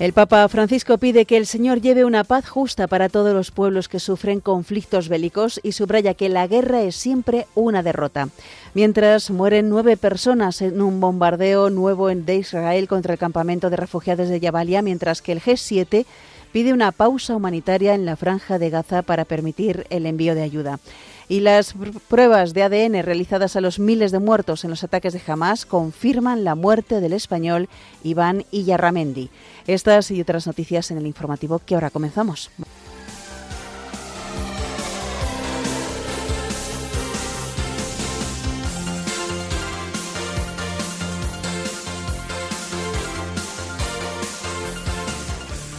El Papa Francisco pide que el Señor lleve una paz justa para todos los pueblos que sufren conflictos bélicos y subraya que la guerra es siempre una derrota. Mientras mueren nueve personas en un bombardeo nuevo de Israel contra el campamento de refugiados de Jabalia, mientras que el G7 pide una pausa humanitaria en la franja de Gaza para permitir el envío de ayuda. Y las pruebas de ADN realizadas a los miles de muertos en los ataques de Hamas confirman la muerte del español Iván Iyarramendi. Estas y otras noticias en el informativo que ahora comenzamos.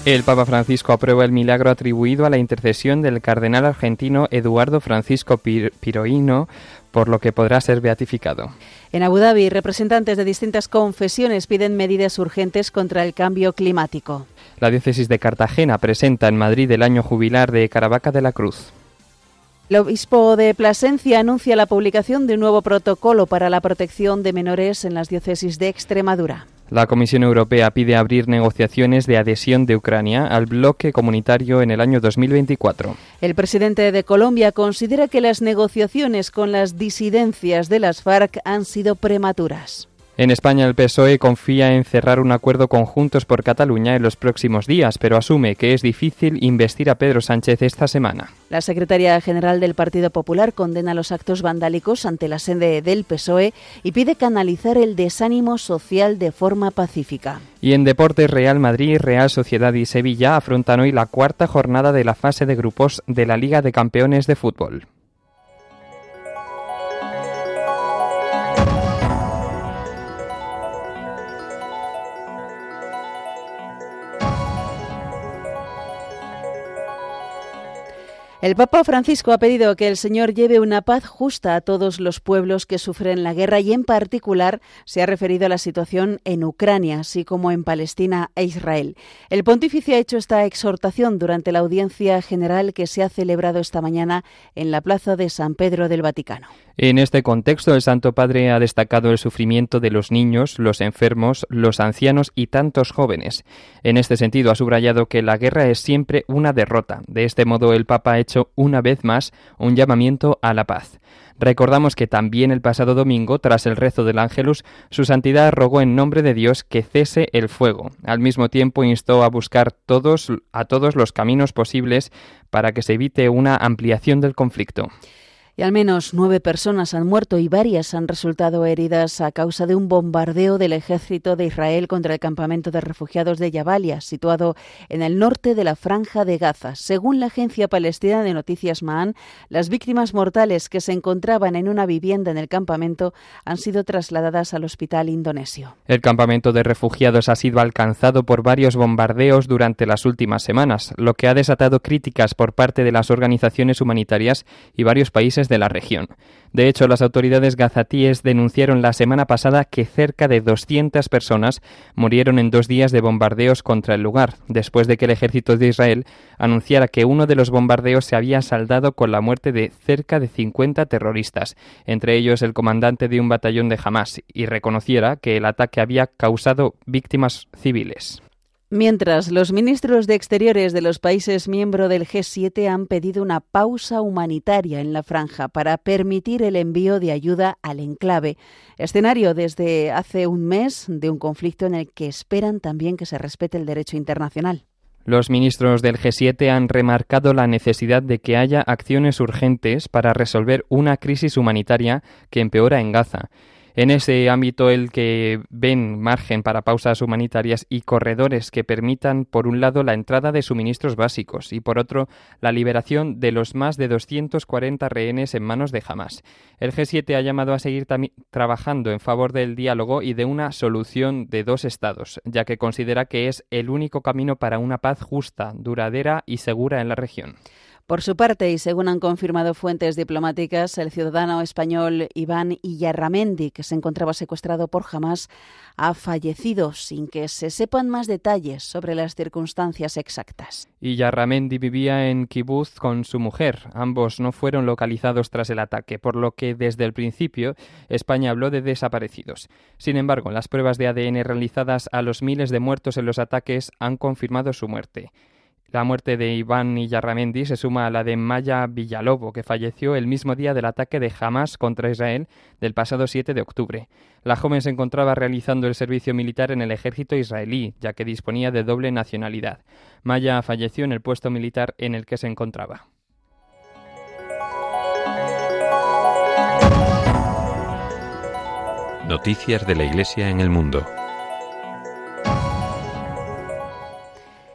El Papa Francisco aprueba el milagro atribuido a la intercesión del cardenal argentino Eduardo Francisco Piroino, por lo que podrá ser beatificado. En Abu Dhabi, representantes de distintas confesiones piden medidas urgentes contra el cambio climático. La diócesis de Cartagena presenta en Madrid el año jubilar de Caravaca de la Cruz. El obispo de Plasencia anuncia la publicación de un nuevo protocolo para la protección de menores en las diócesis de Extremadura. La Comisión Europea pide abrir negociaciones de adhesión de Ucrania al bloque comunitario en el año 2024. El presidente de Colombia considera que las negociaciones con las disidencias de las FARC han sido prematuras. En España el PSOE confía en cerrar un acuerdo conjuntos por Cataluña en los próximos días, pero asume que es difícil investir a Pedro Sánchez esta semana. La secretaria general del Partido Popular condena los actos vandálicos ante la sede del PSOE y pide canalizar el desánimo social de forma pacífica. Y en deportes Real Madrid, Real Sociedad y Sevilla afrontan hoy la cuarta jornada de la fase de grupos de la Liga de Campeones de Fútbol. El Papa Francisco ha pedido que el Señor lleve una paz justa a todos los pueblos que sufren la guerra y en particular se ha referido a la situación en Ucrania, así como en Palestina e Israel. El pontífice ha hecho esta exhortación durante la audiencia general que se ha celebrado esta mañana en la Plaza de San Pedro del Vaticano. En este contexto, el Santo Padre ha destacado el sufrimiento de los niños, los enfermos, los ancianos y tantos jóvenes. En este sentido, ha subrayado que la guerra es siempre una derrota. De este modo, el Papa ha hecho una vez más un llamamiento a la paz. Recordamos que también el pasado domingo, tras el rezo del Ángelus, su santidad rogó en nombre de Dios que cese el fuego. Al mismo tiempo instó a buscar todos, a todos los caminos posibles para que se evite una ampliación del conflicto y al menos nueve personas han muerto y varias han resultado heridas a causa de un bombardeo del ejército de Israel contra el campamento de refugiados de Jabalia, situado en el norte de la franja de Gaza. Según la agencia palestina de noticias MAN, las víctimas mortales que se encontraban en una vivienda en el campamento han sido trasladadas al hospital indonesio. El campamento de refugiados ha sido alcanzado por varios bombardeos durante las últimas semanas, lo que ha desatado críticas por parte de las organizaciones humanitarias y varios países de la región. De hecho, las autoridades gazatíes denunciaron la semana pasada que cerca de 200 personas murieron en dos días de bombardeos contra el lugar, después de que el ejército de Israel anunciara que uno de los bombardeos se había saldado con la muerte de cerca de 50 terroristas, entre ellos el comandante de un batallón de Hamas, y reconociera que el ataque había causado víctimas civiles. Mientras, los ministros de Exteriores de los países miembros del G7 han pedido una pausa humanitaria en la franja para permitir el envío de ayuda al enclave, escenario desde hace un mes de un conflicto en el que esperan también que se respete el derecho internacional. Los ministros del G7 han remarcado la necesidad de que haya acciones urgentes para resolver una crisis humanitaria que empeora en Gaza En ese ámbito, el que ven margen para pausas humanitarias y corredores que permitan, por un lado, la entrada de suministros básicos y, por otro, la liberación de los más de 240 rehenes en manos de Hamas. El G7 ha llamado a seguir trabajando en favor del diálogo y de una solución de dos estados, ya que considera que es el único camino para una paz justa, duradera y segura en la región. Por su parte, y según han confirmado fuentes diplomáticas, el ciudadano español Iván Iyarramendi, que se encontraba secuestrado por Hamas, ha fallecido sin que se sepan más detalles sobre las circunstancias exactas. Iyarramendi vivía en Kibbutz con su mujer. Ambos no fueron localizados tras el ataque, por lo que desde el principio España habló de desaparecidos. Sin embargo, las pruebas de ADN realizadas a los miles de muertos en los ataques han confirmado su muerte. La muerte de Iván Iyarramendi se suma a la de Maya Villalobo, que falleció el mismo día del ataque de Hamas contra Israel del pasado 7 de octubre. La joven se encontraba realizando el servicio militar en el ejército israelí, ya que disponía de doble nacionalidad. Maya falleció en el puesto militar en el que se encontraba. Noticias de la Iglesia en el mundo.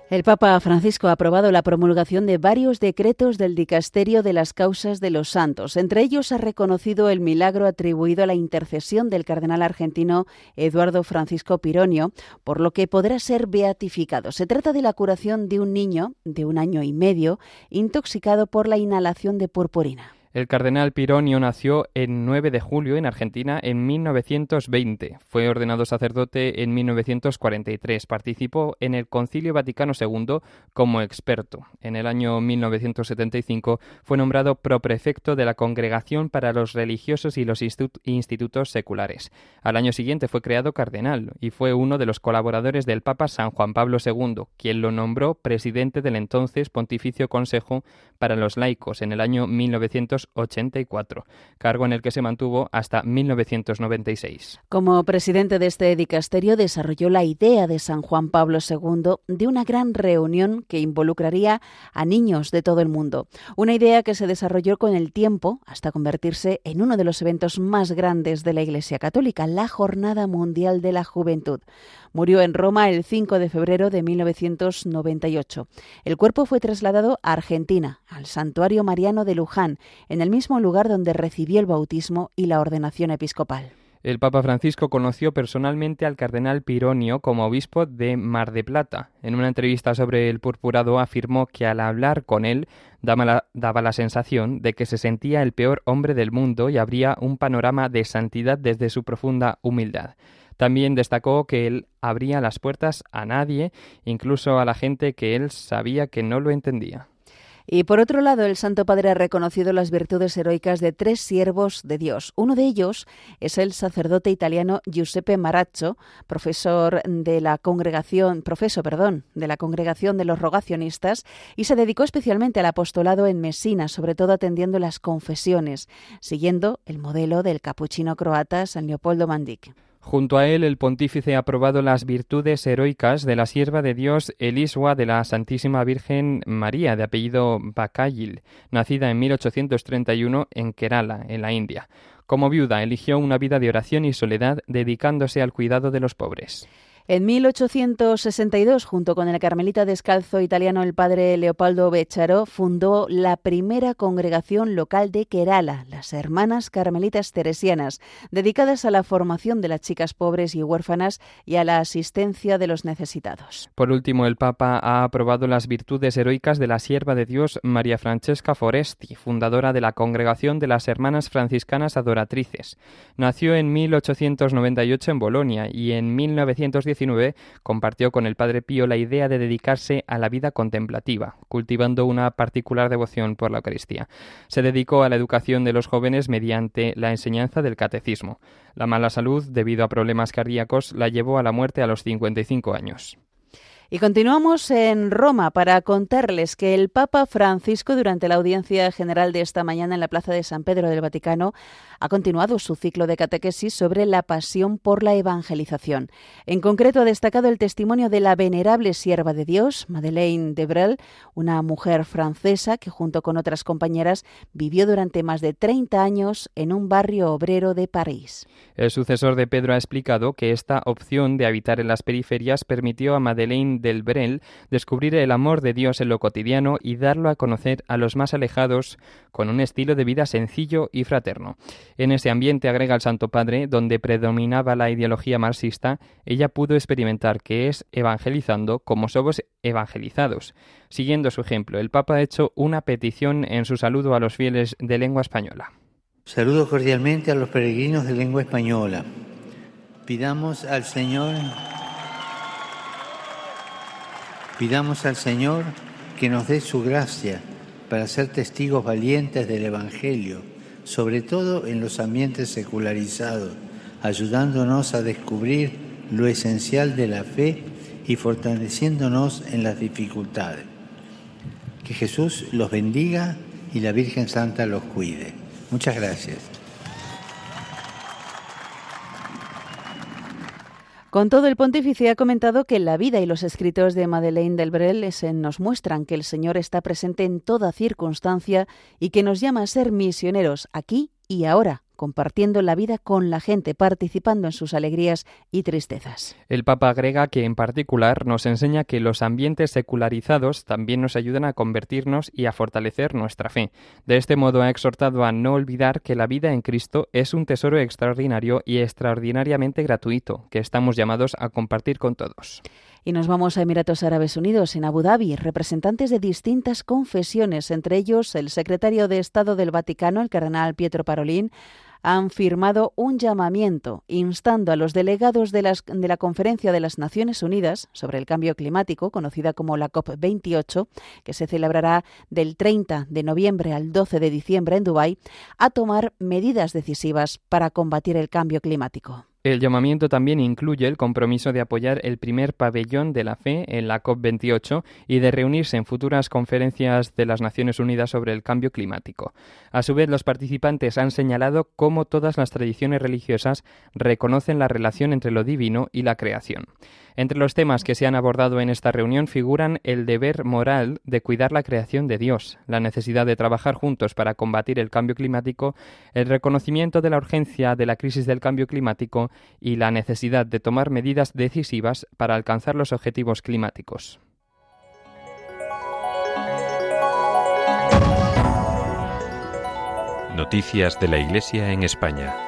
El Papa Francisco ha aprobado la promulgación de varios decretos del Dicasterio de las Causas de los Santos. Entre ellos ha reconocido el milagro atribuido a la intercesión del cardenal argentino Eduardo Francisco Pironio, por lo que podrá ser beatificado. Se trata de la curación de un niño de un año y medio intoxicado por la inhalación de purpurina. El cardenal Pironio nació el 9 de julio en Argentina en 1920. Fue ordenado sacerdote en 1943. Participó en el Concilio Vaticano II como experto. En el año 1975 fue nombrado proprefecto de la Congregación para los Religiosos y los Institutos Seculares. Al año siguiente fue creado cardenal y fue uno de los colaboradores del Papa San Juan Pablo II, quien lo nombró presidente del entonces Pontificio Consejo para los Laicos en el año 1975. 84, cargo en el que se mantuvo hasta 1996. Como presidente de este dicasterio desarrolló la idea de San Juan Pablo II de una gran reunión que involucraría a niños de todo el mundo. Una idea que se desarrolló con el tiempo hasta convertirse en uno de los eventos más grandes de la Iglesia Católica, la Jornada Mundial de la Juventud. Murió en Roma el 5 de febrero de 1998. El cuerpo fue trasladado a Argentina, al Santuario Mariano de Luján, en el mismo lugar donde recibió el bautismo y la ordenación episcopal. El Papa Francisco conoció personalmente al cardenal Pironio como obispo de Mar de Plata. En una entrevista sobre el purpurado afirmó que al hablar con él daba la, sensación de que se sentía el peor hombre del mundo y abría un panorama de santidad desde su profunda humildad. También destacó que él abría las puertas a nadie, incluso a la gente que él sabía que no lo entendía. Y por otro lado, el Santo Padre ha reconocido las virtudes heroicas de tres siervos de Dios. Uno de ellos es el sacerdote italiano Giuseppe Maraccio, profesor de la congregación, profesor, perdón, de la congregación de los rogacionistas, y se dedicó especialmente al apostolado en Messina, sobre todo atendiendo las confesiones, siguiendo el modelo del capuchino croata San Leopoldo Mandic. Junto a él, el pontífice ha aprobado las virtudes heroicas de la sierva de Dios Elisua de la Santísima Virgen María, de apellido Bakayil, nacida en 1831 en Kerala, en la India. Como viuda, eligió una vida de oración y soledad, dedicándose al cuidado de los pobres. En 1862, junto con el carmelita descalzo italiano el padre Leopoldo Becciaro, fundó la primera congregación local de Kerala, las Hermanas Carmelitas Teresianas, dedicadas a la formación de las chicas pobres y huérfanas y a la asistencia de los necesitados. Por último, el Papa ha aprobado las virtudes heroicas de la sierva de Dios María Francesca Foresti, fundadora de la Congregación de las Hermanas Franciscanas Adoratrices. Nació en 1898 en Bolonia y en 1910 compartió con el Padre Pío la idea de dedicarse a la vida contemplativa, cultivando una particular devoción por la Eucaristía. Se dedicó a la educación de los jóvenes mediante la enseñanza del catecismo. La mala salud, debido a problemas cardíacos, la llevó a la muerte a los 55 años. Y continuamos en Roma para contarles que el Papa Francisco, durante la audiencia general de esta mañana en la Plaza de San Pedro del Vaticano, ha continuado su ciclo de catequesis sobre la pasión por la evangelización. En concreto, ha destacado el testimonio de la venerable sierva de Dios, Madeleine Debrel, una mujer francesa que, junto con otras compañeras, vivió durante más de 30 años en un barrio obrero de París. El sucesor de Pedro ha explicado que esta opción de habitar en las periferias permitió a Madeleine del Brel, descubrir el amor de Dios en lo cotidiano y darlo a conocer a los más alejados con un estilo de vida sencillo y fraterno. En ese ambiente, agrega el Santo Padre, donde predominaba la ideología marxista, ella pudo experimentar que es evangelizando como somos evangelizados. Siguiendo su ejemplo, el Papa ha hecho una petición en su saludo a los fieles de lengua española. Saludo cordialmente a los peregrinos de lengua española. Pidamos al Señor Pidamos al Señor que nos dé su gracia para ser testigos valientes del Evangelio, sobre todo en los ambientes secularizados, ayudándonos a descubrir lo esencial de la fe y fortaleciéndonos en las dificultades. Que Jesús los bendiga y la Virgen Santa los cuide. Muchas gracias. Con todo, el pontífice ha comentado que la vida y los escritos de Madeleine Delbrel nos muestran que el Señor está presente en toda circunstancia y que nos llama a ser misioneros aquí y ahora, compartiendo la vida con la gente, participando en sus alegrías y tristezas. El Papa agrega que en particular nos enseña que los ambientes secularizados también nos ayudan a convertirnos y a fortalecer nuestra fe. De este modo ha exhortado a no olvidar que la vida en Cristo es un tesoro extraordinario y extraordinariamente gratuito, que estamos llamados a compartir con todos. Y nos vamos a Emiratos Árabes Unidos, en Abu Dhabi. Representantes de distintas confesiones, entre ellos el secretario de Estado del Vaticano, el cardenal Pietro Parolín, han firmado un llamamiento instando a los delegados de, la Conferencia de las Naciones Unidas sobre el Cambio Climático, conocida como la COP28, que se celebrará del 30 de noviembre al 12 de diciembre en Dubái, a tomar medidas decisivas para combatir el cambio climático. El llamamiento también incluye el compromiso de apoyar el primer pabellón de la fe en la COP28 y de reunirse en futuras conferencias de las Naciones Unidas sobre el cambio climático. A su vez, los participantes han señalado cómo todas las tradiciones religiosas reconocen la relación entre lo divino y la creación. Entre los temas que se han abordado en esta reunión figuran el deber moral de cuidar la creación de Dios, la necesidad de trabajar juntos para combatir el cambio climático, el reconocimiento de la urgencia de la crisis del cambio climático y la necesidad de tomar medidas decisivas para alcanzar los objetivos climáticos. Noticias de la Iglesia en España.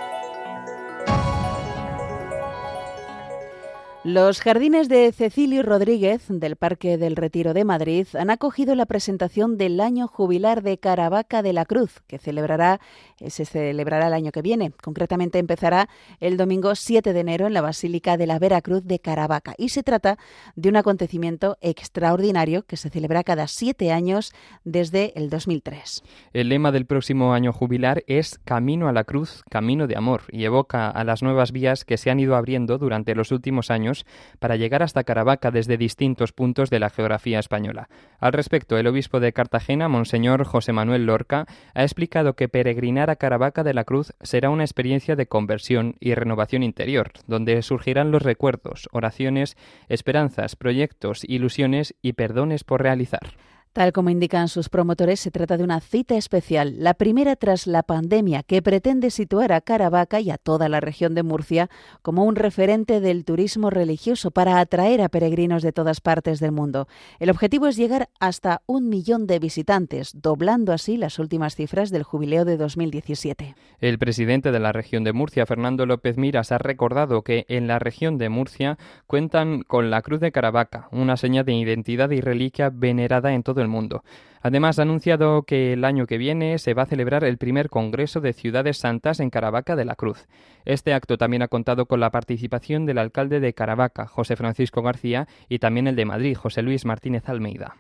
Los jardines de Cecilio Rodríguez del Parque del Retiro de Madrid han acogido la presentación del año jubilar de Caravaca de la Cruz, que celebrará, eh, se celebrará el año que viene. Concretamente empezará el domingo 7 de enero en la Basílica de la Veracruz de Caravaca. Y se trata de un acontecimiento extraordinario que se celebra cada siete años desde el 2003. El lema del próximo año jubilar es Camino a la Cruz, Camino de Amor, y evoca a las nuevas vías que se han ido abriendo durante los últimos años para llegar hasta Caravaca desde distintos puntos de la geografía española. Al respecto, el obispo de Cartagena, Monseñor José Manuel Lorca, ha explicado que peregrinar a Caravaca de la Cruz será una experiencia de conversión y renovación interior, donde surgirán los recuerdos, oraciones, esperanzas, proyectos, ilusiones y perdones por realizar. Tal como indican sus promotores, se trata de una cita especial, la primera tras la pandemia, que pretende situar a Caravaca y a toda la región de Murcia como un referente del turismo religioso para atraer a peregrinos de todas partes del mundo. El objetivo es llegar hasta un millón de visitantes, doblando así las últimas cifras del jubileo de 2017. El presidente de la región de Murcia, Fernando López Miras, ha recordado que en la región de Murcia cuentan con la Cruz de Caravaca, una seña de identidad y reliquia venerada en todo el mundo. Además, ha anunciado que el año que viene se va a celebrar el primer Congreso de Ciudades Santas en Caravaca de la Cruz. Este acto también ha contado con la participación del alcalde de Caravaca, José Francisco García, y también el de Madrid, José Luis Martínez Almeida.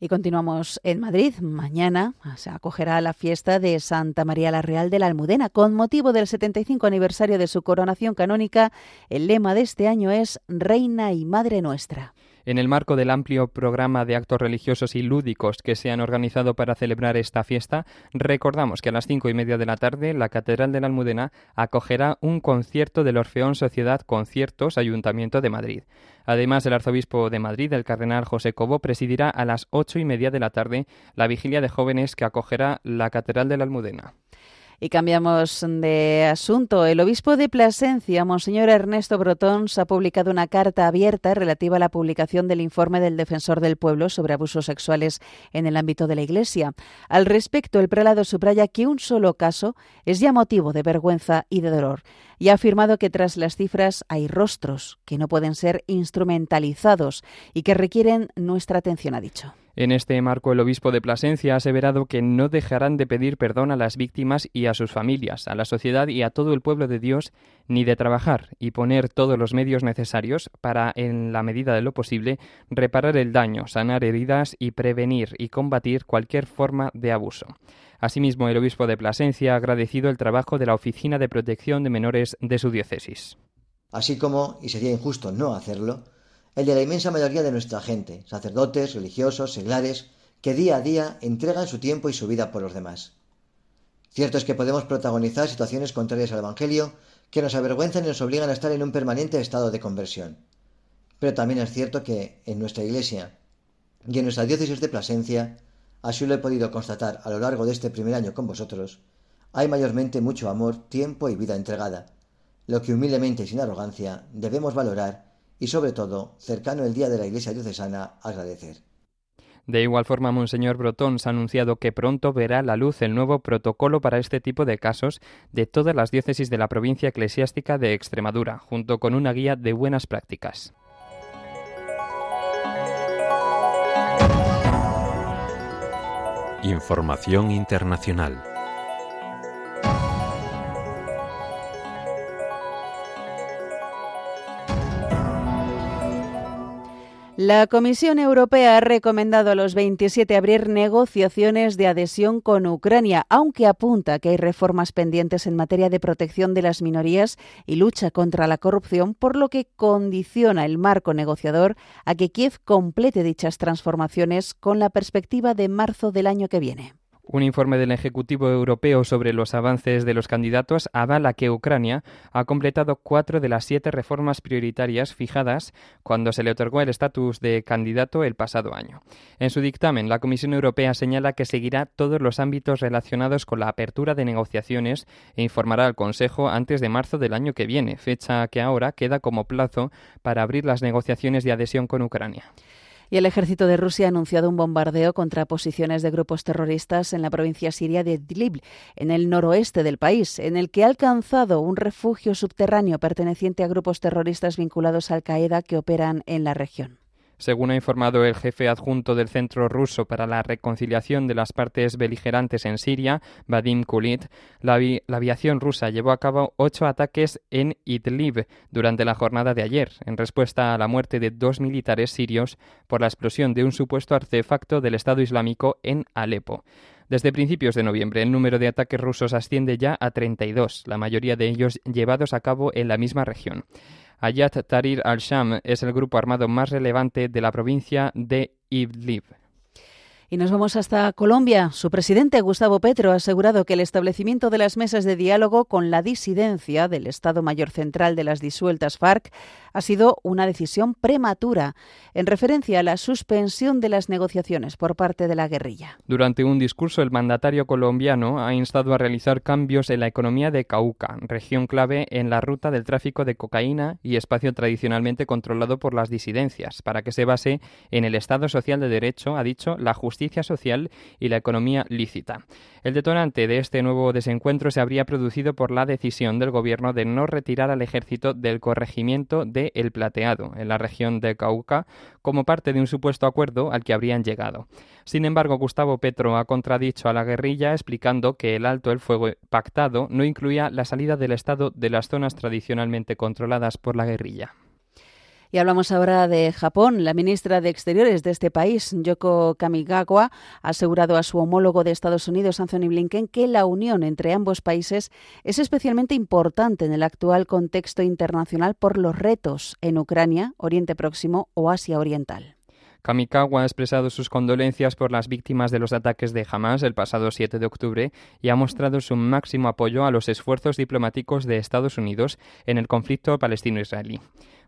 Y continuamos en Madrid. Mañana se acogerá la fiesta de Santa María la Real de la Almudena. Con motivo del 75 aniversario de su coronación canónica, el lema de este año es Reina y Madre Nuestra. En el marco del amplio programa de actos religiosos y lúdicos que se han organizado para celebrar esta fiesta, recordamos que a las cinco y media de la tarde la Catedral de la Almudena acogerá un concierto del Orfeón Sociedad Conciertos Ayuntamiento de Madrid. Además, el arzobispo de Madrid, el cardenal José Cobo, presidirá a las ocho y media de la tarde la vigilia de jóvenes que acogerá la Catedral de la Almudena. Y cambiamos de asunto. El obispo de Plasencia, Monseñor Ernesto Brotons, ha publicado una carta abierta relativa a la publicación del informe del Defensor del Pueblo sobre abusos sexuales en el ámbito de la Iglesia. Al respecto, el prelado subraya que un solo caso es ya motivo de vergüenza y de dolor y ha afirmado que tras las cifras hay rostros que no pueden ser instrumentalizados y que requieren nuestra atención, ha dicho. En este marco, el obispo de Plasencia ha aseverado que no dejarán de pedir perdón a las víctimas y a sus familias, a la sociedad y a todo el pueblo de Dios, ni de trabajar y poner todos los medios necesarios para, en la medida de lo posible, reparar el daño, sanar heridas y prevenir y combatir cualquier forma de abuso. Asimismo, el obispo de Plasencia ha agradecido el trabajo de la Oficina de Protección de Menores de su diócesis. Así como, y sería injusto no hacerlo, el de la inmensa mayoría de nuestra gente, sacerdotes, religiosos, seglares, que día a día entregan su tiempo y su vida por los demás. Cierto es que podemos protagonizar situaciones contrarias al Evangelio que nos avergüenzan y nos obligan a estar en un permanente estado de conversión. Pero también es cierto que en nuestra Iglesia y en nuestra diócesis de Plasencia, así lo he podido constatar a lo largo de este primer año con vosotros, hay mayormente mucho amor, tiempo y vida entregada, lo que humildemente y sin arrogancia debemos valorar y sobre todo, cercano el día de la Iglesia diocesana, agradecer. De igual forma, Monseñor Brotón ha anunciado que pronto verá la luz el nuevo protocolo para este tipo de casos de todas las diócesis de la provincia eclesiástica de Extremadura, junto con una guía de buenas prácticas. Información internacional. La Comisión Europea ha recomendado a los 27 abrir negociaciones de adhesión con Ucrania, aunque apunta que hay reformas pendientes en materia de protección de las minorías y lucha contra la corrupción, por lo que condiciona el marco negociador a que Kiev complete dichas transformaciones con la perspectiva de marzo del año que viene. Un informe del Ejecutivo Europeo sobre los avances de los candidatos avala que Ucrania ha completado cuatro de las siete reformas prioritarias fijadas cuando se le otorgó el estatus de candidato el pasado año. En su dictamen, la Comisión Europea señala que seguirá todos los ámbitos relacionados con la apertura de negociaciones e informará al Consejo antes de marzo del año que viene, fecha que ahora queda como plazo para abrir las negociaciones de adhesión con Ucrania. Y el ejército de Rusia ha anunciado un bombardeo contra posiciones de grupos terroristas en la provincia siria de Idlib, en el noroeste del país, en el que ha alcanzado un refugio subterráneo perteneciente a grupos terroristas vinculados a Al-Qaeda que operan en la región. Según ha informado el jefe adjunto del Centro Ruso para la Reconciliación de las Partes Beligerantes en Siria, Vadim Kulit, la, aviación rusa llevó a cabo ocho ataques en Idlib durante la jornada de ayer, en respuesta a la muerte de dos militares sirios por la explosión de un supuesto artefacto del Estado Islámico en Alepo. Desde principios de noviembre, el número de ataques rusos asciende ya a 32, la mayoría de ellos llevados a cabo en la misma región. Ayat Tahrir al-Sham es el grupo armado más relevante de la provincia de Idlib. Y nos vamos hasta Colombia. Su presidente, Gustavo Petro, ha asegurado que el establecimiento de las mesas de diálogo con la disidencia del Estado Mayor Central de las disueltas FARC ha sido una decisión prematura, en referencia a la suspensión de las negociaciones por parte de la guerrilla. Durante un discurso, el mandatario colombiano ha instado a realizar cambios en la economía de Cauca, región clave en la ruta del tráfico de cocaína y espacio tradicionalmente controlado por las disidencias, para que se base en el Estado social de derecho, ha dicho, la justicia social y la economía lícita. El detonante de este nuevo desencuentro se habría producido por la decisión del gobierno de no retirar al ejército del corregimiento de El Plateado, en la región de Cauca, como parte de un supuesto acuerdo al que habrían llegado. Sin embargo, Gustavo Petro ha contradicho a la guerrilla explicando que el alto el fuego pactado no incluía la salida del Estado de las zonas tradicionalmente controladas por la guerrilla. Y hablamos ahora de Japón. La ministra de Exteriores de este país, Yoko Kamigawa, ha asegurado a su homólogo de Estados Unidos, Anthony Blinken, que la unión entre ambos países es especialmente importante en el actual contexto internacional por los retos en Ucrania, Oriente Próximo o Asia Oriental. Kamikawa ha expresado sus condolencias por las víctimas de los ataques de Hamas el pasado 7 de octubre y ha mostrado su máximo apoyo a los esfuerzos diplomáticos de Estados Unidos en el conflicto palestino-israelí.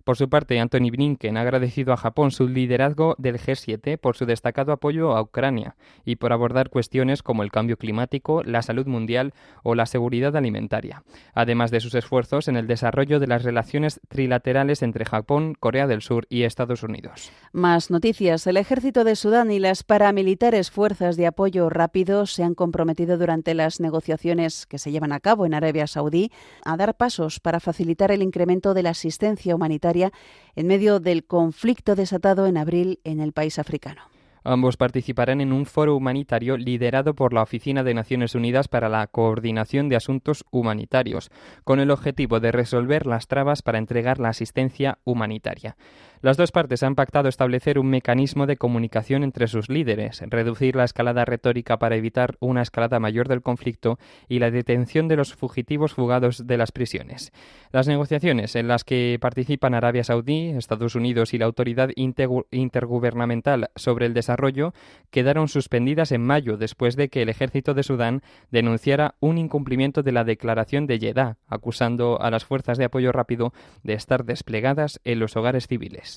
Por su parte, Anthony Blinken ha agradecido a Japón su liderazgo del G7 por su destacado apoyo a Ucrania y por abordar cuestiones como el cambio climático, la salud mundial o la seguridad alimentaria, además de sus esfuerzos en el desarrollo de las relaciones trilaterales entre Japón, Corea del Sur y Estados Unidos. Más noticias. El ejército de Sudán y las paramilitares fuerzas de apoyo rápido se han comprometido durante las negociaciones que se llevan a cabo en Arabia Saudí a dar pasos para facilitar el incremento de la asistencia humanitaria en medio del conflicto desatado en abril en el país africano. Ambos participarán en un foro humanitario liderado por la Oficina de Naciones Unidas para la Coordinación de Asuntos Humanitarios, con el objetivo de resolver las trabas para entregar la asistencia humanitaria. Las dos partes han pactado establecer un mecanismo de comunicación entre sus líderes, reducir la escalada retórica para evitar una escalada mayor del conflicto y la detención de los fugitivos fugados de las prisiones. Las negociaciones en las que participan Arabia Saudí, Estados Unidos y la Autoridad Intergubernamental sobre el Desarrollo quedaron suspendidas en mayo después de que el ejército de Sudán denunciara un incumplimiento de la declaración de Jeddah, acusando a las fuerzas de apoyo rápido de estar desplegadas en los hogares civiles.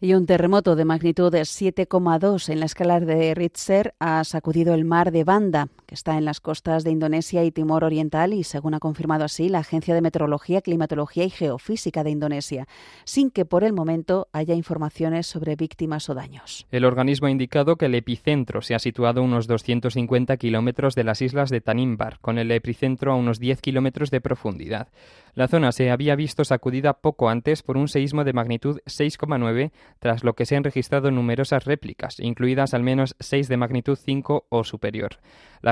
Y un terremoto de magnitud de 7,2 en la escala de Richter ha sacudido el mar de Banda, que está en las costas de Indonesia y Timor Oriental, y según ha confirmado así la Agencia de Meteorología, Climatología y Geofísica de Indonesia, sin que por el momento haya informaciones sobre víctimas o daños. El organismo ha indicado que el epicentro se ha situado a unos 250 kilómetros de las islas de Tanimbar, con el epicentro a unos 10 kilómetros de profundidad. La zona se había visto sacudida poco antes por un seísmo de magnitud 6,9, tras lo que se han registrado numerosas réplicas, incluidas al menos 6 de magnitud 5 o superior.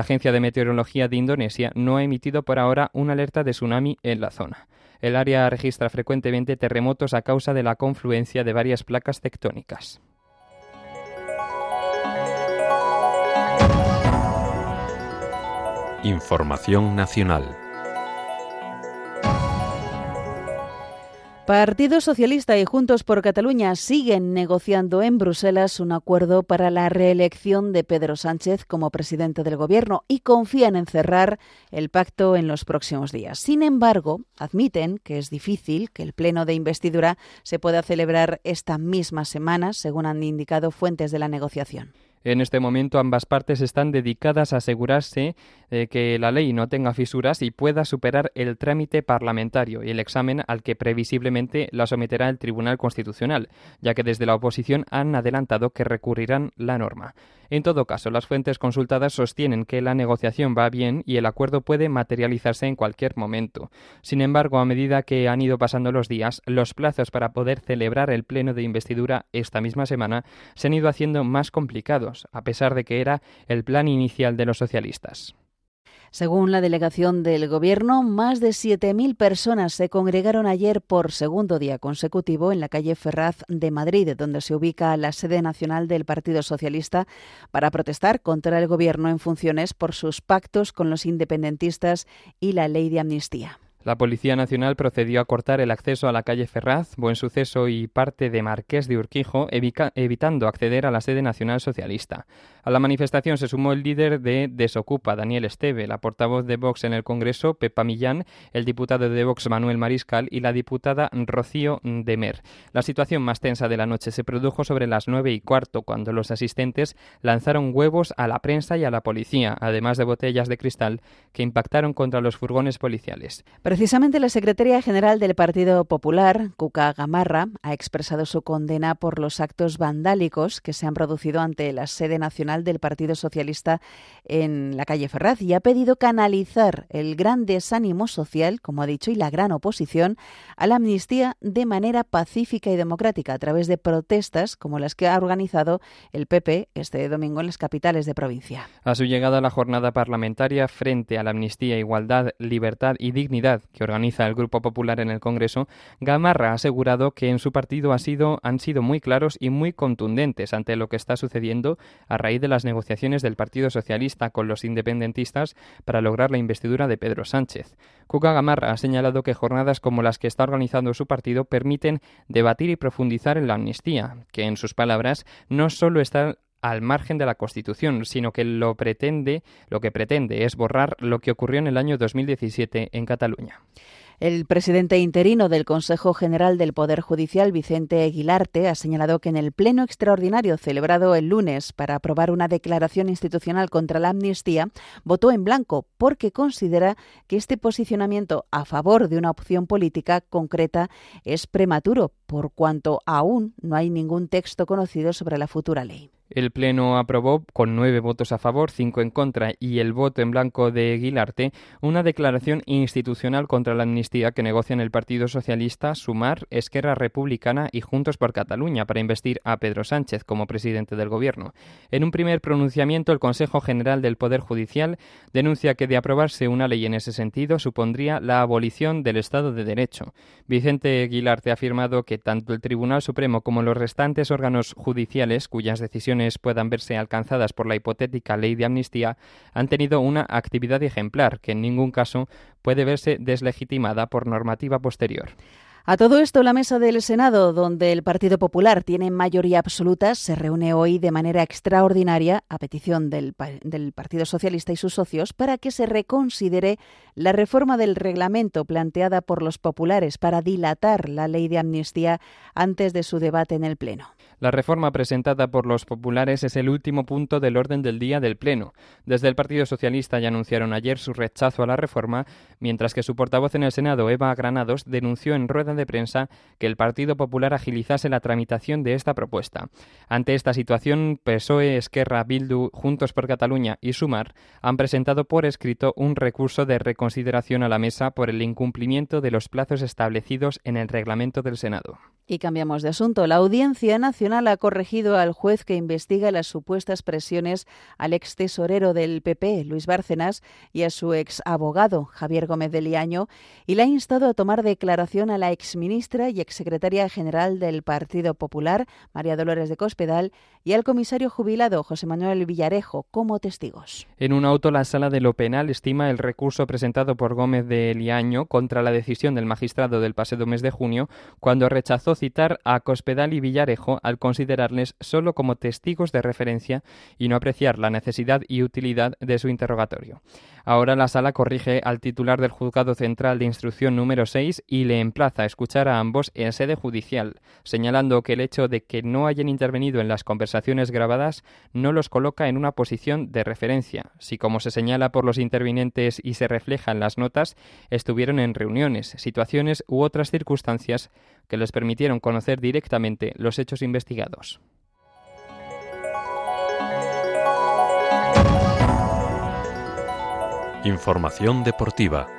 Agencia de Meteorología de Indonesia no ha emitido por ahora una alerta de tsunami en la zona. El área registra frecuentemente terremotos a causa de la confluencia de varias placas tectónicas. Información nacional. Partido Socialista y Juntos por Cataluña siguen negociando en Bruselas un acuerdo para la reelección de Pedro Sánchez como presidente del Gobierno y confían en cerrar el pacto en los próximos días. Sin embargo, admiten que es difícil que el pleno de investidura se pueda celebrar esta misma semana, según han indicado fuentes de la negociación. En este momento ambas partes están dedicadas a asegurarse de que la ley no tenga fisuras y pueda superar el trámite parlamentario y el examen al que previsiblemente la someterá el Tribunal Constitucional, ya que desde la oposición han adelantado que recurrirán la norma. En todo caso, las fuentes consultadas sostienen que la negociación va bien y el acuerdo puede materializarse en cualquier momento. Sin embargo, a medida que han ido pasando los días, los plazos para poder celebrar el pleno de investidura esta misma semana se han ido haciendo más complicados, a pesar de que era el plan inicial de los socialistas. Según la delegación del Gobierno, más de 7.000 personas se congregaron ayer por segundo día consecutivo en la calle Ferraz de Madrid, donde se ubica la sede nacional del Partido Socialista, para protestar contra el Gobierno en funciones por sus pactos con los independentistas y la ley de amnistía. La Policía Nacional procedió a cortar el acceso a la calle Ferraz, Buen Suceso y parte de Marqués de Urquijo, evitando acceder a la sede nacional socialista. A la manifestación se sumó el líder de Desocupa, Daniel Esteve, la portavoz de Vox en el Congreso, Pepa Millán, el diputado de Vox, Manuel Mariscal, y la diputada Rocío Demer. La situación más tensa de la noche se produjo sobre las nueve y cuarto, cuando los asistentes lanzaron huevos a la prensa y a la policía, además de botellas de cristal que impactaron contra los furgones policiales. Precisamente la secretaria general del Partido Popular, Cuca Gamarra, ha expresado su condena por los actos vandálicos que se han producido ante la sede nacional del Partido Socialista en la calle Ferraz y ha pedido canalizar el gran desánimo social, como ha dicho, y la gran oposición a la amnistía de manera pacífica y democrática a través de protestas como las que ha organizado el PP este domingo en las capitales de provincia. A su llegada a la jornada parlamentaria frente a la amnistía, igualdad, libertad y dignidad Que organiza el Grupo Popular en el Congreso, Gamarra ha asegurado que en su partido han sido muy claros y muy contundentes ante lo que está sucediendo a raíz de las negociaciones del Partido Socialista con los independentistas para lograr la investidura de Pedro Sánchez. Cuca Gamarra ha señalado que jornadas como las que está organizando su partido permiten debatir y profundizar en la amnistía, que en sus palabras no solo está al margen de la Constitución, sino que lo pretende, lo que pretende es borrar lo que ocurrió en el año 2017 en Cataluña. El presidente interino del Consejo General del Poder Judicial, Vicente Aguilarte, ha señalado que en el pleno extraordinario celebrado el lunes para aprobar una declaración institucional contra la amnistía, votó en blanco porque considera que este posicionamiento a favor de una opción política concreta es prematuro, por cuanto aún no hay ningún texto conocido sobre la futura ley. El Pleno aprobó, con nueve votos a favor, cinco en contra y el voto en blanco de Aguilarte, una declaración institucional contra la amnistía que negocian el Partido Socialista, Sumar, Esquerra Republicana y Juntos por Cataluña para investir a Pedro Sánchez como presidente del Gobierno. En un primer pronunciamiento, el Consejo General del Poder Judicial denuncia que de aprobarse una ley en ese sentido supondría la abolición del Estado de Derecho. Vicente Aguilarte ha afirmado que tanto el Tribunal Supremo como los restantes órganos judiciales, cuyas decisiones puedan verse alcanzadas por la hipotética ley de amnistía han tenido una actividad ejemplar que en ningún caso puede verse deslegitimada por normativa posterior. A todo esto, la mesa del Senado, donde el Partido Popular tiene mayoría absoluta, se reúne hoy de manera extraordinaria, a petición del, del, Partido Socialista y sus socios, para que se reconsidere la reforma del reglamento planteada por los populares para dilatar la ley de amnistía antes de su debate en el Pleno. La reforma presentada por los populares es el último punto del orden del día del Pleno. Desde el Partido Socialista ya anunciaron ayer su rechazo a la reforma, mientras que su portavoz en el Senado, Eva Granados, denunció en rueda de prensa que el Partido Popular agilizase la tramitación de esta propuesta. Ante esta situación, PSOE, Esquerra, Bildu, Juntos por Cataluña y Sumar han presentado por escrito un recurso de reconsideración a la mesa por el incumplimiento de los plazos establecidos en el reglamento del Senado. Y cambiamos de asunto. La Audiencia Nacional ha corregido al juez que investiga las supuestas presiones al ex tesorero del PP, Luis Bárcenas, y a su ex abogado, Javier Gómez de Liaño, y le ha instado a tomar declaración a la exministra y exsecretaria general del Partido Popular, María Dolores de Cospedal, y al comisario jubilado, José Manuel Villarejo, como testigos. En un auto, la Sala de lo Penal estima el recurso presentado por Gómez de Liaño contra la decisión del magistrado del pasado mes de junio, cuando rechazó citar a Cospedal y Villarejo al considerarles solo como testigos de referencia y no apreciar la necesidad y utilidad de su interrogatorio. Ahora la sala corrige al titular del Juzgado Central de Instrucción número 6 y le emplaza a escuchar a ambos en sede judicial, señalando que el hecho de que no hayan intervenido en las conversaciones grabadas no los coloca en una posición de referencia, si como se señala por los intervinientes y se refleja en las notas, estuvieron en reuniones, situaciones u otras circunstancias que les permitieron conocer directamente los hechos investigados. Información deportiva.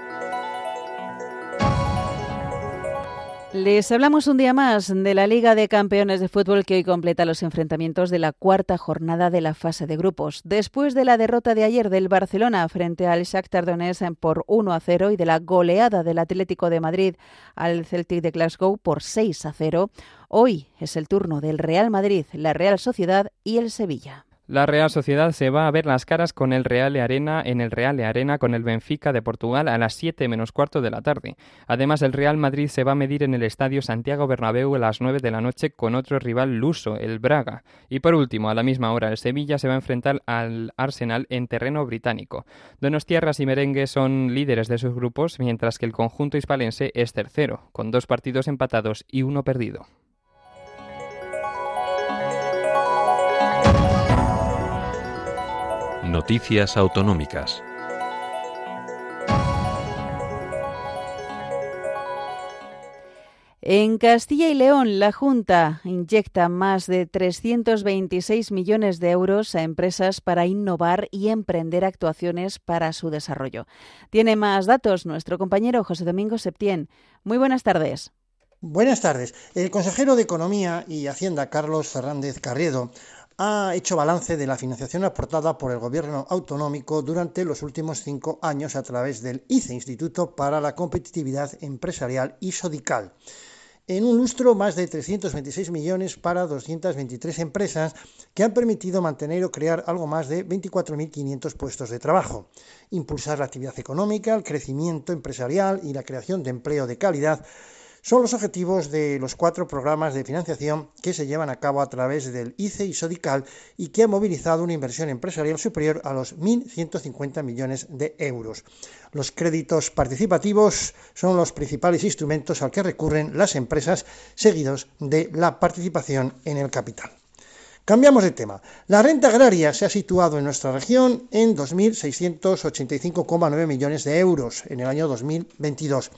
Les hablamos un día más de la Liga de Campeones de Fútbol que hoy completa los enfrentamientos de la cuarta jornada de la fase de grupos. Después de la derrota de ayer del Barcelona frente al Shakhtar Donetsk por 1 a 0 y de la goleada del Atlético de Madrid al Celtic de Glasgow por 6 a 0, hoy es el turno del Real Madrid, la Real Sociedad y el Sevilla. La Real Sociedad se va a ver las caras con el Real Arena en el Real Arena con el Benfica de Portugal a las 7 menos cuarto de la tarde. Además, el Real Madrid se va a medir en el Estadio Santiago Bernabéu a las 9 de la noche con otro rival luso, el Braga. Y por último, a la misma hora, el Sevilla se va a enfrentar al Arsenal en terreno británico. Donostiarras y Merengue son líderes de sus grupos, mientras que el conjunto hispalense es tercero, con dos partidos empatados y uno perdido. Noticias autonómicas. En Castilla y León, la Junta inyecta más de 326 millones de euros a empresas para innovar y emprender actuaciones para su desarrollo. Tiene más datos nuestro compañero José Domingo Septién. Muy buenas tardes. Buenas tardes. El consejero de Economía y Hacienda, Carlos Fernández Carriedo, ha hecho balance de la financiación aportada por el gobierno autonómico durante los últimos cinco años a través del ICE, Instituto para la Competitividad Empresarial y Sodical. En un lustro, más de 326 millones para 223 empresas que han permitido mantener o crear algo más de 24.500 puestos de trabajo, impulsar la actividad económica, el crecimiento empresarial y la creación de empleo de calidad son los objetivos de los cuatro programas de financiación que se llevan a cabo a través del ICE y SODICAL y que han movilizado una inversión empresarial superior a los 1.150 millones de euros. Los créditos participativos son los principales instrumentos al que recurren las empresas seguidos de la participación en el capital. Cambiamos de tema. La renta agraria se ha situado en nuestra región en 2.685,9 millones de euros en el año 2022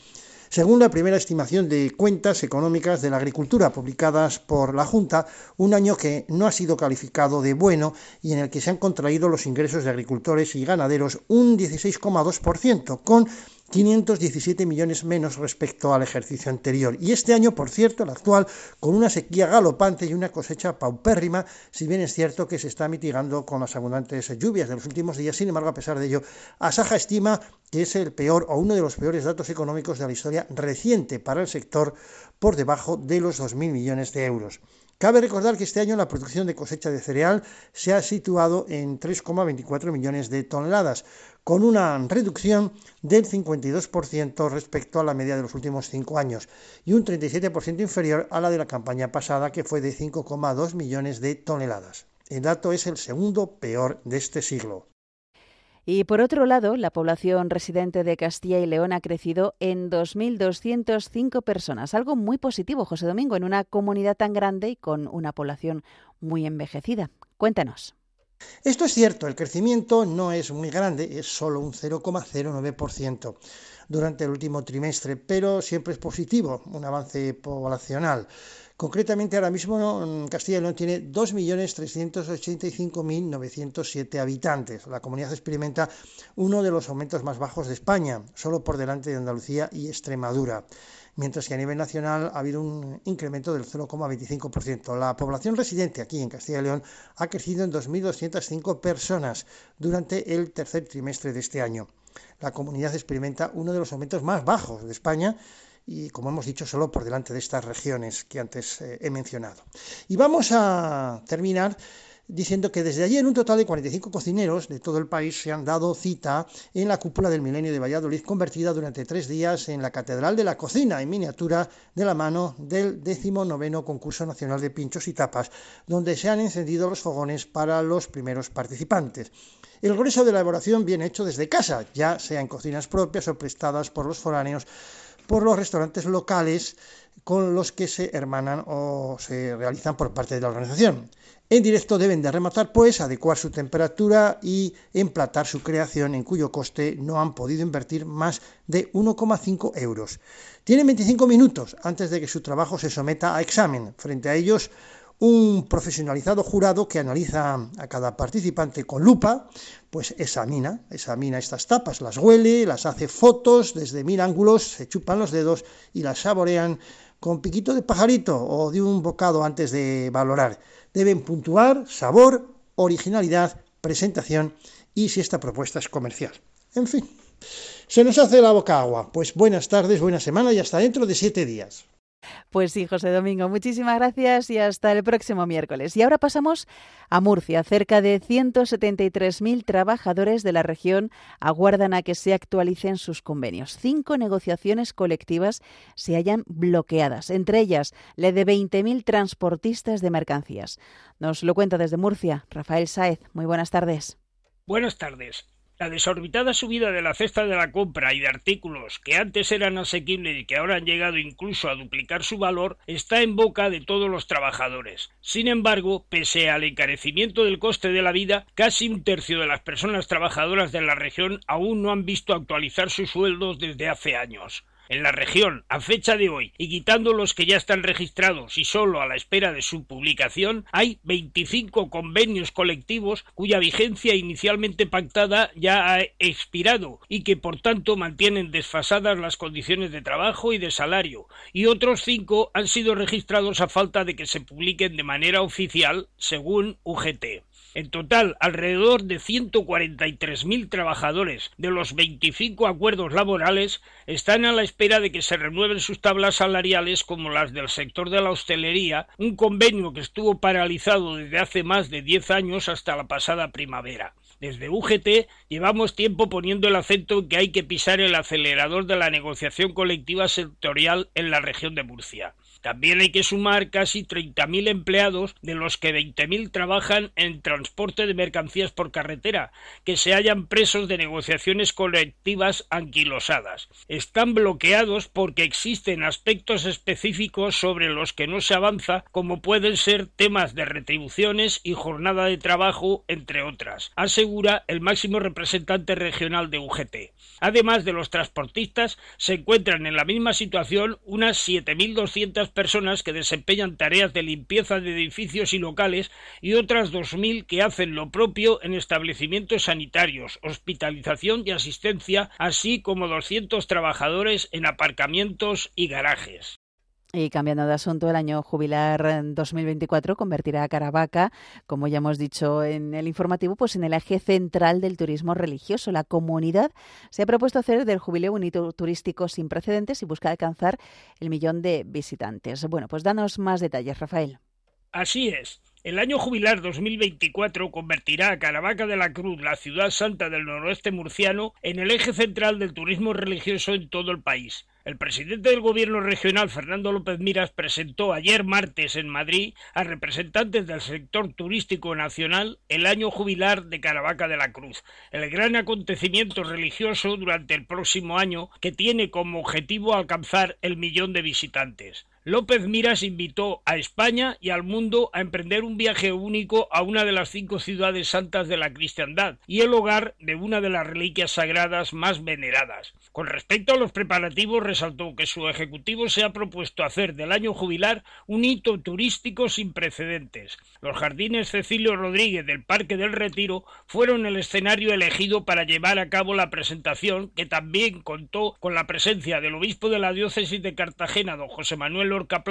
según la primera estimación de cuentas económicas de la agricultura publicadas por la Junta, un año que no ha sido calificado de bueno y en el que se han contraído los ingresos de agricultores y ganaderos un 16,2%, con 517 millones menos respecto al ejercicio anterior. Y este año, por cierto, el actual, con una sequía galopante y una cosecha paupérrima, si bien es cierto que se está mitigando con las abundantes lluvias de los últimos días, sin embargo, a pesar de ello, Asaja estima que es el peor o uno de los peores datos económicos de la historia reciente para el sector, por debajo de los 2.000 millones de euros. Cabe recordar que este año la producción de cosecha de cereal se ha situado en 3,24 millones de toneladas, con una reducción del 52% respecto a la media de los últimos cinco años y un 37% inferior a la de la campaña pasada, que fue de 5,2 millones de toneladas. El dato es el segundo peor de este siglo. Y por otro lado, la población residente de Castilla y León ha crecido en 2.205 personas, algo muy positivo, José Domingo, en una comunidad tan grande y con una población muy envejecida. Cuéntanos. Esto es cierto, el crecimiento no es muy grande, es solo un 0,09% durante el último trimestre, pero siempre es positivo, un avance poblacional. Concretamente, ahora mismo Castilla y León tiene 2.385.907 habitantes. La comunidad experimenta uno de los aumentos más bajos de España, solo por delante de Andalucía y Extremadura mientras que a nivel nacional ha habido un incremento del 0,25%. La población residente aquí en Castilla y León ha crecido en 2.205 personas durante el tercer trimestre de este año. La comunidad experimenta uno de los aumentos más bajos de España y, como hemos dicho, solo por delante de estas regiones que antes eh, he mencionado. Y vamos a terminar diciendo que desde ayer un total de 45 cocineros de todo el país se han dado cita en la cúpula del milenio de Valladolid, convertida durante tres días en la Catedral de la Cocina, en miniatura de la mano del 19 Concurso Nacional de Pinchos y Tapas, donde se han encendido los fogones para los primeros participantes. El grueso de la elaboración viene hecho desde casa, ya sea en cocinas propias o prestadas por los foráneos, por los restaurantes locales con los que se hermanan o se realizan por parte de la organización. En directo deben de rematar, pues, adecuar su temperatura y emplatar su creación, en cuyo coste no han podido invertir más de 1,5 euros. Tienen 25 minutos antes de que su trabajo se someta a examen. Frente a ellos, un profesionalizado jurado que analiza a cada participante con lupa, pues examina, examina estas tapas, las huele, las hace fotos desde mil ángulos, se chupan los dedos y las saborean con piquito de pajarito o de un bocado antes de valorar. Deben puntuar sabor, originalidad, presentación y si esta propuesta es comercial. En fin, se nos hace la boca agua. Pues buenas tardes, buena semana y hasta dentro de siete días. Pues sí, José Domingo, muchísimas gracias y hasta el próximo miércoles. Y ahora pasamos a Murcia. Cerca de 173.000 trabajadores de la región aguardan a que se actualicen sus convenios. Cinco negociaciones colectivas se hallan bloqueadas, entre ellas la de 20.000 transportistas de mercancías. Nos lo cuenta desde Murcia Rafael Saez. Muy buenas tardes. Buenas tardes. La desorbitada subida de la cesta de la compra y de artículos que antes eran asequibles y que ahora han llegado incluso a duplicar su valor está en boca de todos los trabajadores. Sin embargo, pese al encarecimiento del coste de la vida, casi un tercio de las personas trabajadoras de la región aún no han visto actualizar sus sueldos desde hace años. En la región, a fecha de hoy, y quitando los que ya están registrados y solo a la espera de su publicación, hay 25 convenios colectivos cuya vigencia inicialmente pactada ya ha expirado y que por tanto mantienen desfasadas las condiciones de trabajo y de salario, y otros cinco han sido registrados a falta de que se publiquen de manera oficial, según UGT. En total, alrededor de 143.000 trabajadores de los 25 acuerdos laborales están a la espera de que se renueven sus tablas salariales como las del sector de la hostelería, un convenio que estuvo paralizado desde hace más de 10 años hasta la pasada primavera. Desde UGT llevamos tiempo poniendo el acento en que hay que pisar el acelerador de la negociación colectiva sectorial en la región de Murcia. También hay que sumar casi 30.000 empleados, de los que 20.000 trabajan en transporte de mercancías por carretera, que se hallan presos de negociaciones colectivas anquilosadas. Están bloqueados porque existen aspectos específicos sobre los que no se avanza, como pueden ser temas de retribuciones y jornada de trabajo, entre otras, asegura el máximo representante regional de UGT. Además de los transportistas, se encuentran en la misma situación unas 7.200 personas que desempeñan tareas de limpieza de edificios y locales y otras 2.000 que hacen lo propio en establecimientos sanitarios, hospitalización y asistencia, así como 200 trabajadores en aparcamientos y garajes. Y cambiando de asunto, el año jubilar 2024 convertirá a Caravaca, como ya hemos dicho en el informativo, pues en el eje central del turismo religioso. La comunidad se ha propuesto hacer del jubileo un hito turístico sin precedentes y busca alcanzar el millón de visitantes. Bueno, pues danos más detalles, Rafael. Así es. El año jubilar 2024 convertirá a Caravaca de la Cruz, la ciudad santa del noroeste murciano, en el eje central del turismo religioso en todo el país. El presidente del Gobierno regional, Fernando López Miras, presentó ayer martes en Madrid a representantes del sector turístico nacional el año jubilar de Caravaca de la Cruz, el gran acontecimiento religioso durante el próximo año que tiene como objetivo alcanzar el millón de visitantes. López Miras invitó a España y al mundo a emprender un viaje único a una de las cinco ciudades santas de la cristiandad y el hogar de una de las reliquias sagradas más veneradas. Con respecto a los preparativos, resaltó que su ejecutivo se ha propuesto hacer del año jubilar un hito turístico sin precedentes. Los jardines Cecilio Rodríguez del Parque del Retiro fueron el escenario elegido para llevar a cabo la presentación, que también contó con la presencia del obispo de la diócesis de Cartagena, don José Manuel Lorca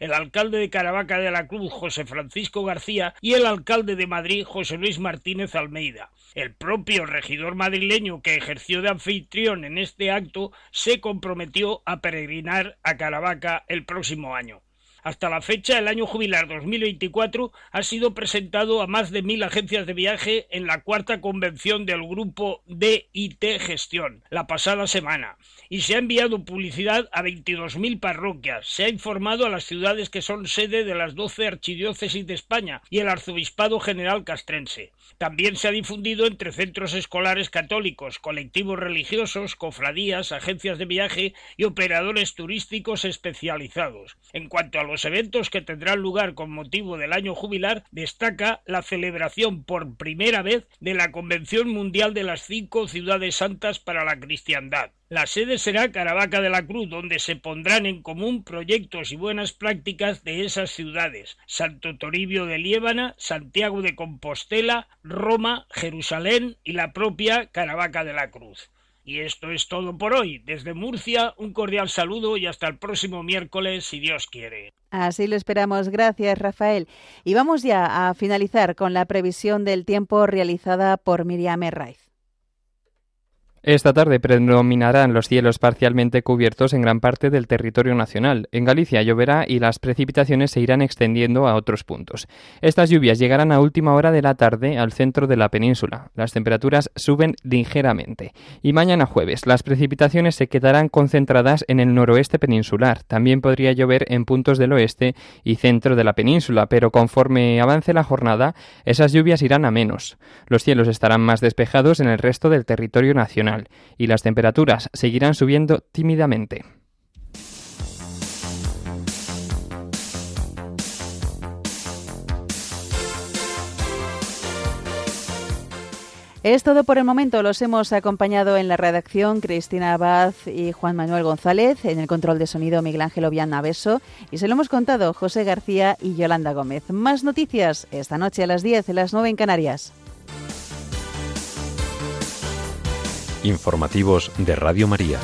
el alcalde de Caravaca de la Cruz, José Francisco García, y el alcalde de Madrid, José Luis Martínez Almeida. El propio regidor madrileño que ejerció de anfitrión en este acto se comprometió a peregrinar a Caravaca el próximo año. Hasta la fecha, el año jubilar 2024 ha sido presentado a más de mil agencias de viaje en la cuarta convención del grupo DIT Gestión, la pasada semana, y se ha enviado publicidad a 22.000 parroquias. Se ha informado a las ciudades que son sede de las 12 archidiócesis de España y el Arzobispado General Castrense. También se ha difundido entre centros escolares católicos, colectivos religiosos, cofradías, agencias de viaje y operadores turísticos especializados. En cuanto a los eventos que tendrán lugar con motivo del año jubilar, destaca la celebración por primera vez de la Convención Mundial de las Cinco Ciudades Santas para la Cristiandad. La sede será Caravaca de la Cruz, donde se pondrán en común proyectos y buenas prácticas de esas ciudades. Santo Toribio de Liébana, Santiago de Compostela, Roma, Jerusalén y la propia Caravaca de la Cruz. Y esto es todo por hoy. Desde Murcia, un cordial saludo y hasta el próximo miércoles, si Dios quiere. Así lo esperamos. Gracias, Rafael. Y vamos ya a finalizar con la previsión del tiempo realizada por Miriam Herraiz. Esta tarde predominarán los cielos parcialmente cubiertos en gran parte del territorio nacional. En Galicia lloverá y las precipitaciones se irán extendiendo a otros puntos. Estas lluvias llegarán a última hora de la tarde al centro de la península. Las temperaturas suben ligeramente. Y mañana jueves las precipitaciones se quedarán concentradas en el noroeste peninsular. También podría llover en puntos del oeste y centro de la península, pero conforme avance la jornada, esas lluvias irán a menos. Los cielos estarán más despejados en el resto del territorio nacional y las temperaturas seguirán subiendo tímidamente. Es todo por el momento. Los hemos acompañado en la redacción Cristina Abad y Juan Manuel González, en el control de sonido Miguel Ángel Obián Naveso y se lo hemos contado José García y Yolanda Gómez. Más noticias esta noche a las 10, a las 9 en Canarias. Informativos de Radio María.